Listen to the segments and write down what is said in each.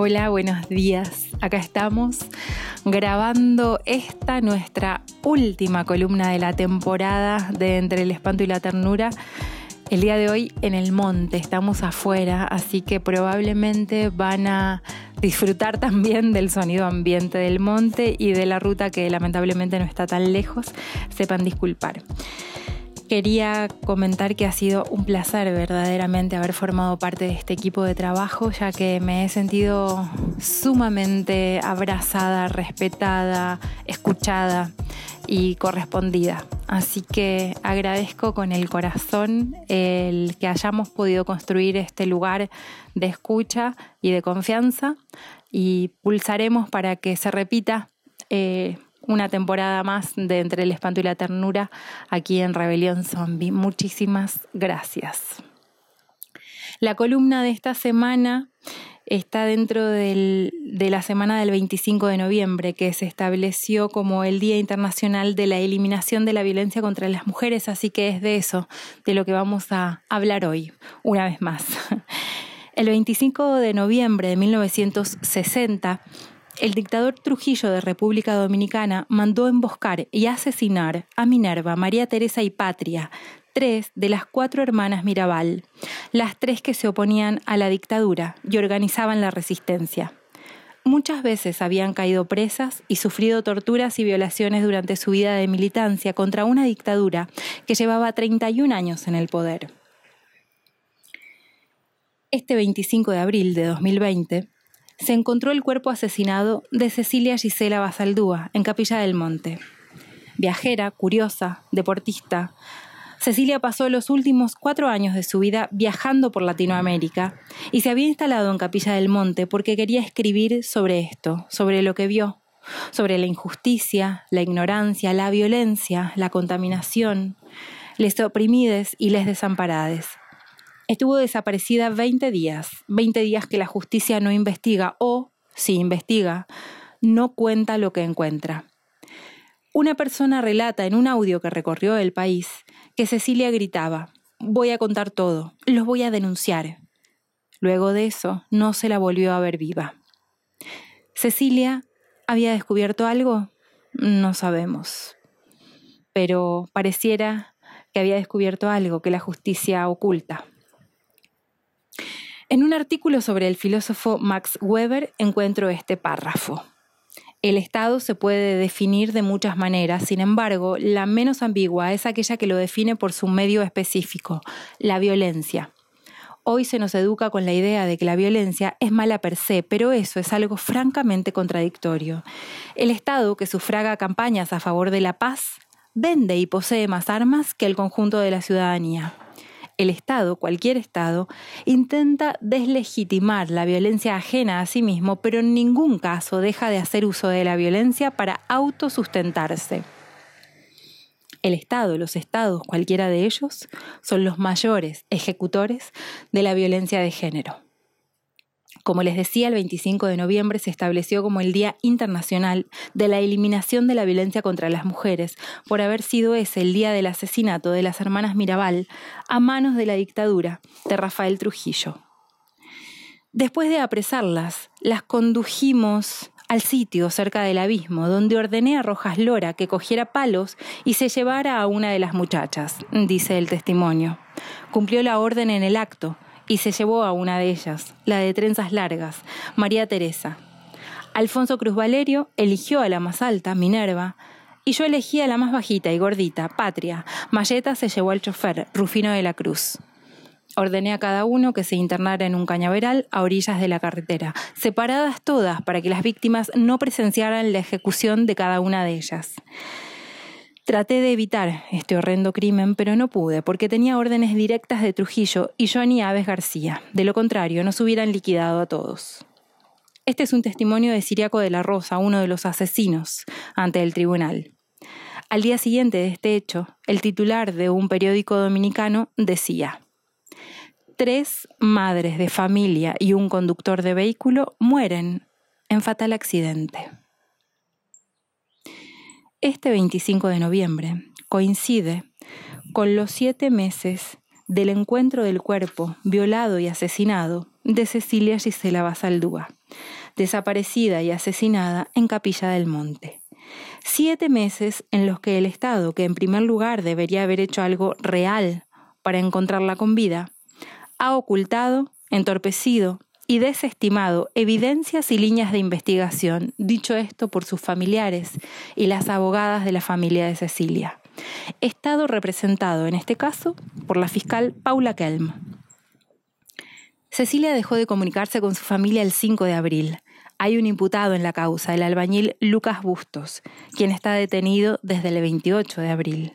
Hola, buenos días. Acá estamos grabando esta nuestra última columna de la temporada de Entre el Espanto y la Ternura. El día de hoy en el monte, estamos afuera, así que probablemente van a disfrutar también del sonido ambiente del monte y de la ruta que lamentablemente no está tan lejos. Sepan disculpar. Quería comentar que ha sido un placer verdaderamente haber formado parte de este equipo de trabajo, ya que me he sentido sumamente abrazada, respetada, escuchada y correspondida. Así que agradezco con el corazón el que hayamos podido construir este lugar de escucha y de confianza y pulsaremos para que se repita. Eh, una temporada más de Entre el Espanto y la Ternura aquí en Rebelión Zombie. Muchísimas gracias. La columna de esta semana está dentro de la semana del 25 de noviembre, que se estableció como el Día Internacional de la Eliminación de la Violencia contra las Mujeres, así que es de eso, de lo que vamos a hablar hoy, una vez más. El 25 de noviembre de 1960, el dictador Trujillo de República Dominicana mandó emboscar y asesinar a Minerva, María Teresa y Patria, tres de las cuatro hermanas Mirabal, las tres que se oponían a la dictadura y organizaban la resistencia. Muchas veces habían caído presas y sufrido torturas y violaciones durante su vida de militancia contra una dictadura que llevaba 31 años en el poder. Este 25 de abril de 2020, se encontró el cuerpo asesinado de Cecilia Gisela Basaldúa en Capilla del Monte. Viajera, curiosa, deportista, Cecilia pasó los últimos cuatro años de su vida viajando por Latinoamérica y se había instalado en Capilla del Monte porque quería escribir sobre esto, sobre lo que vio, sobre la injusticia, la ignorancia, la violencia, la contaminación, les oprimides y les desamparades. Estuvo desaparecida 20 días, 20 días que la justicia no investiga o, si investiga, no cuenta lo que encuentra. Una persona relata en un audio que recorrió el país que Cecilia gritaba, voy a contar todo, los voy a denunciar. Luego de eso, no se la volvió a ver viva. ¿Cecilia había descubierto algo? No sabemos. Pero pareciera que había descubierto algo que la justicia oculta. En un artículo sobre el filósofo Max Weber encuentro este párrafo. El Estado se puede definir de muchas maneras, sin embargo, la menos ambigua es aquella que lo define por su medio específico, la violencia. Hoy se nos educa con la idea de que la violencia es mala per se, pero eso es algo francamente contradictorio. El Estado, que sufraga campañas a favor de la paz, vende y posee más armas que el conjunto de la ciudadanía el Estado, cualquier Estado, intenta deslegitimar la violencia ajena a sí mismo, pero en ningún caso deja de hacer uso de la violencia para autosustentarse. El Estado, los Estados, cualquiera de ellos, son los mayores ejecutores de la violencia de género. Como les decía, el 25 de noviembre se estableció como el Día Internacional de la Eliminación de la Violencia contra las Mujeres, por haber sido ese el día del asesinato de las hermanas Mirabal a manos de la dictadura de Rafael Trujillo. Después de apresarlas, las condujimos al sitio cerca del abismo, donde ordené a Rojas Lora que cogiera palos y se llevara a una de las muchachas, dice el testimonio. Cumplió la orden en el acto, y se llevó a una de ellas, la de trenzas largas, María Teresa. Alfonso Cruz Valerio eligió a la más alta, Minerva, y yo elegí a la más bajita y gordita, Patria. Mayeta se llevó al chofer, Rufino de la Cruz. Ordené a cada uno que se internara en un cañaveral a orillas de la carretera, separadas todas para que las víctimas no presenciaran la ejecución de cada una de ellas. Traté de evitar este horrendo crimen, pero no pude, porque tenía órdenes directas de Trujillo y Johnny Aves García. De lo contrario, nos hubieran liquidado a todos. Este es un testimonio de Siriaco de la Rosa, uno de los asesinos, ante el tribunal. Al día siguiente de este hecho, el titular de un periódico dominicano decía, Tres madres de familia y un conductor de vehículo mueren en fatal accidente. Este 25 de noviembre coincide con los siete meses del encuentro del cuerpo, violado y asesinado, de Cecilia Gisela Basaldúa, desaparecida y asesinada en Capilla del Monte. Siete meses en los que el Estado, que en primer lugar debería haber hecho algo real para encontrarla con vida, ha ocultado, entorpecido y desestimado evidencias y líneas de investigación, dicho esto por sus familiares y las abogadas de la familia de Cecilia. Estado representado en este caso por la fiscal Paula Kelm. Cecilia dejó de comunicarse con su familia el 5 de abril. Hay un imputado en la causa, el albañil Lucas Bustos, quien está detenido desde el 28 de abril.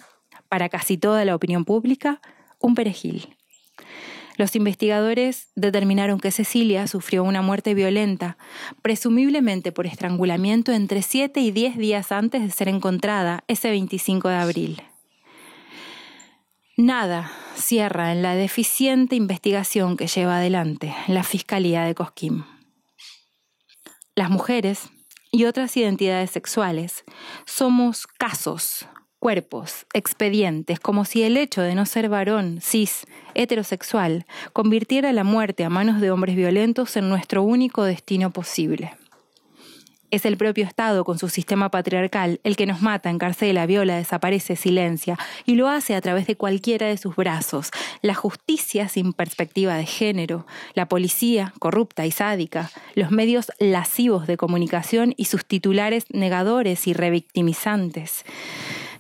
Para casi toda la opinión pública, un perejil. Los investigadores determinaron que Cecilia sufrió una muerte violenta, presumiblemente por estrangulamiento entre 7 y 10 días antes de ser encontrada ese 25 de abril. Nada cierra en la deficiente investigación que lleva adelante la Fiscalía de Cosquín. Las mujeres y otras identidades sexuales somos casos cuerpos, expedientes, como si el hecho de no ser varón, cis, heterosexual, convirtiera la muerte a manos de hombres violentos en nuestro único destino posible. Es el propio Estado, con su sistema patriarcal, el que nos mata, encarcela, viola, desaparece, silencia, y lo hace a través de cualquiera de sus brazos. La justicia sin perspectiva de género, la policía corrupta y sádica, los medios lascivos de comunicación y sus titulares negadores y revictimizantes.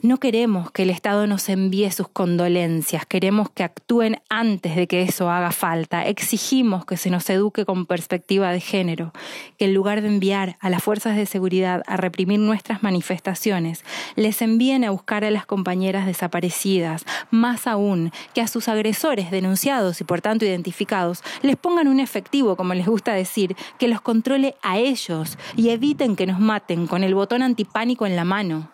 No queremos que el Estado nos envíe sus condolencias, queremos que actúen antes de que eso haga falta. Exigimos que se nos eduque con perspectiva de género, que en lugar de enviar a las fuerzas de seguridad a reprimir nuestras manifestaciones, les envíen a buscar a las compañeras desaparecidas, más aún que a sus agresores denunciados y por tanto identificados, les pongan un efectivo, como les gusta decir, que los controle a ellos y eviten que nos maten con el botón antipánico en la mano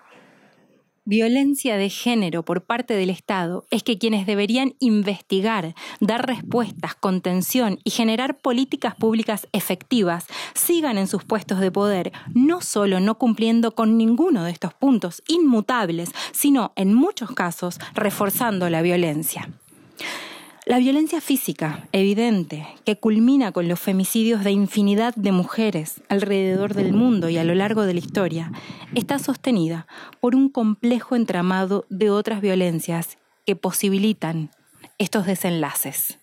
violencia de género por parte del Estado es que quienes deberían investigar, dar respuestas, contención y generar políticas públicas efectivas sigan en sus puestos de poder, no solo no cumpliendo con ninguno de estos puntos inmutables, sino en muchos casos reforzando la violencia. La violencia física, evidente, que culmina con los femicidios de infinidad de mujeres alrededor del mundo y a lo largo de la historia, está sostenida por un complejo entramado de otras violencias que posibilitan estos desenlaces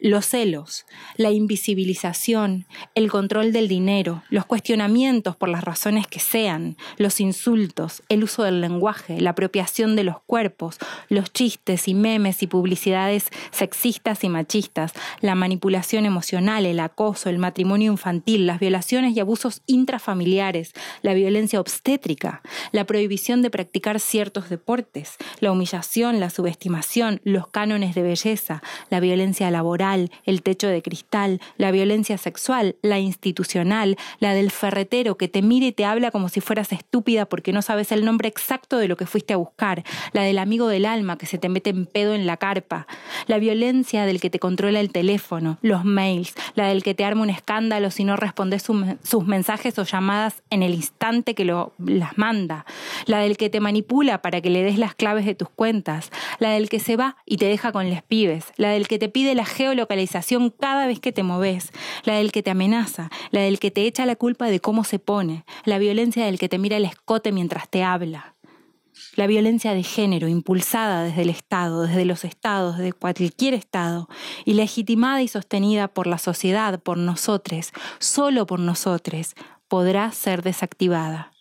los celos, la invisibilización, el control del dinero, los cuestionamientos por las razones que sean, los insultos, el uso del lenguaje, la apropiación de los cuerpos, los chistes y memes y publicidades sexistas y machistas, la manipulación emocional, el acoso, el matrimonio infantil, las violaciones y abusos intrafamiliares, la violencia obstétrica, la prohibición de practicar ciertos deportes, la humillación, la subestimación, los cánones de belleza, la violencia laboral, el techo de cristal, la violencia sexual, la institucional, la del ferretero que te mira y te habla como si fueras estúpida porque no sabes el nombre exacto de lo que fuiste a buscar, la del amigo del alma que se te mete en pedo en la carpa, la violencia del que te controla el teléfono, los mails, la del que te arma un escándalo si no respondes sus mensajes o llamadas en el instante que lo, las manda, la del que te manipula para que le des las claves de tus cuentas, la del que se va y te deja con les pibes, la del que te pide la geo localización cada vez que te moves, la del que te amenaza, la del que te echa la culpa de cómo se pone, la violencia del que te mira el escote mientras te habla. La violencia de género, impulsada desde el Estado, desde los estados, de cualquier Estado, y legitimada y sostenida por la sociedad, por nosotros, solo por nosotros, podrá ser desactivada.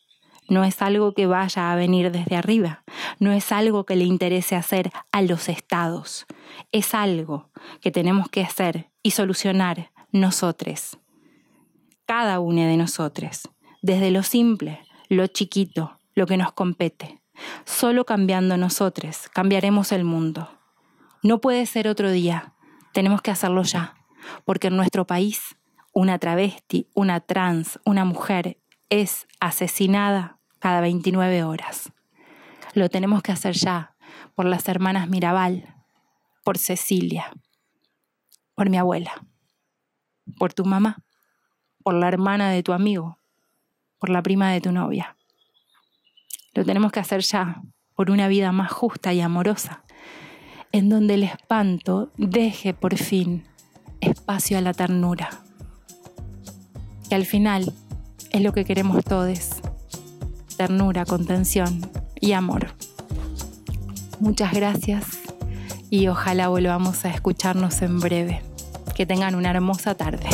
No es algo que vaya a venir desde arriba, no es algo que le interese hacer a los estados, es algo que tenemos que hacer y solucionar nosotros, cada uno de nosotros, desde lo simple, lo chiquito, lo que nos compete. Solo cambiando nosotros cambiaremos el mundo. No puede ser otro día, tenemos que hacerlo ya, porque en nuestro país una travesti, una trans, una mujer es asesinada cada 29 horas. Lo tenemos que hacer ya por las hermanas Mirabal, por Cecilia, por mi abuela, por tu mamá, por la hermana de tu amigo, por la prima de tu novia. Lo tenemos que hacer ya por una vida más justa y amorosa. en donde el espanto deje por fin espacio a la ternura, que al final es lo que queremos todos, ternura, contención y amor. Muchas gracias y ojalá volvamos a escucharnos en breve. Que tengan una hermosa tarde.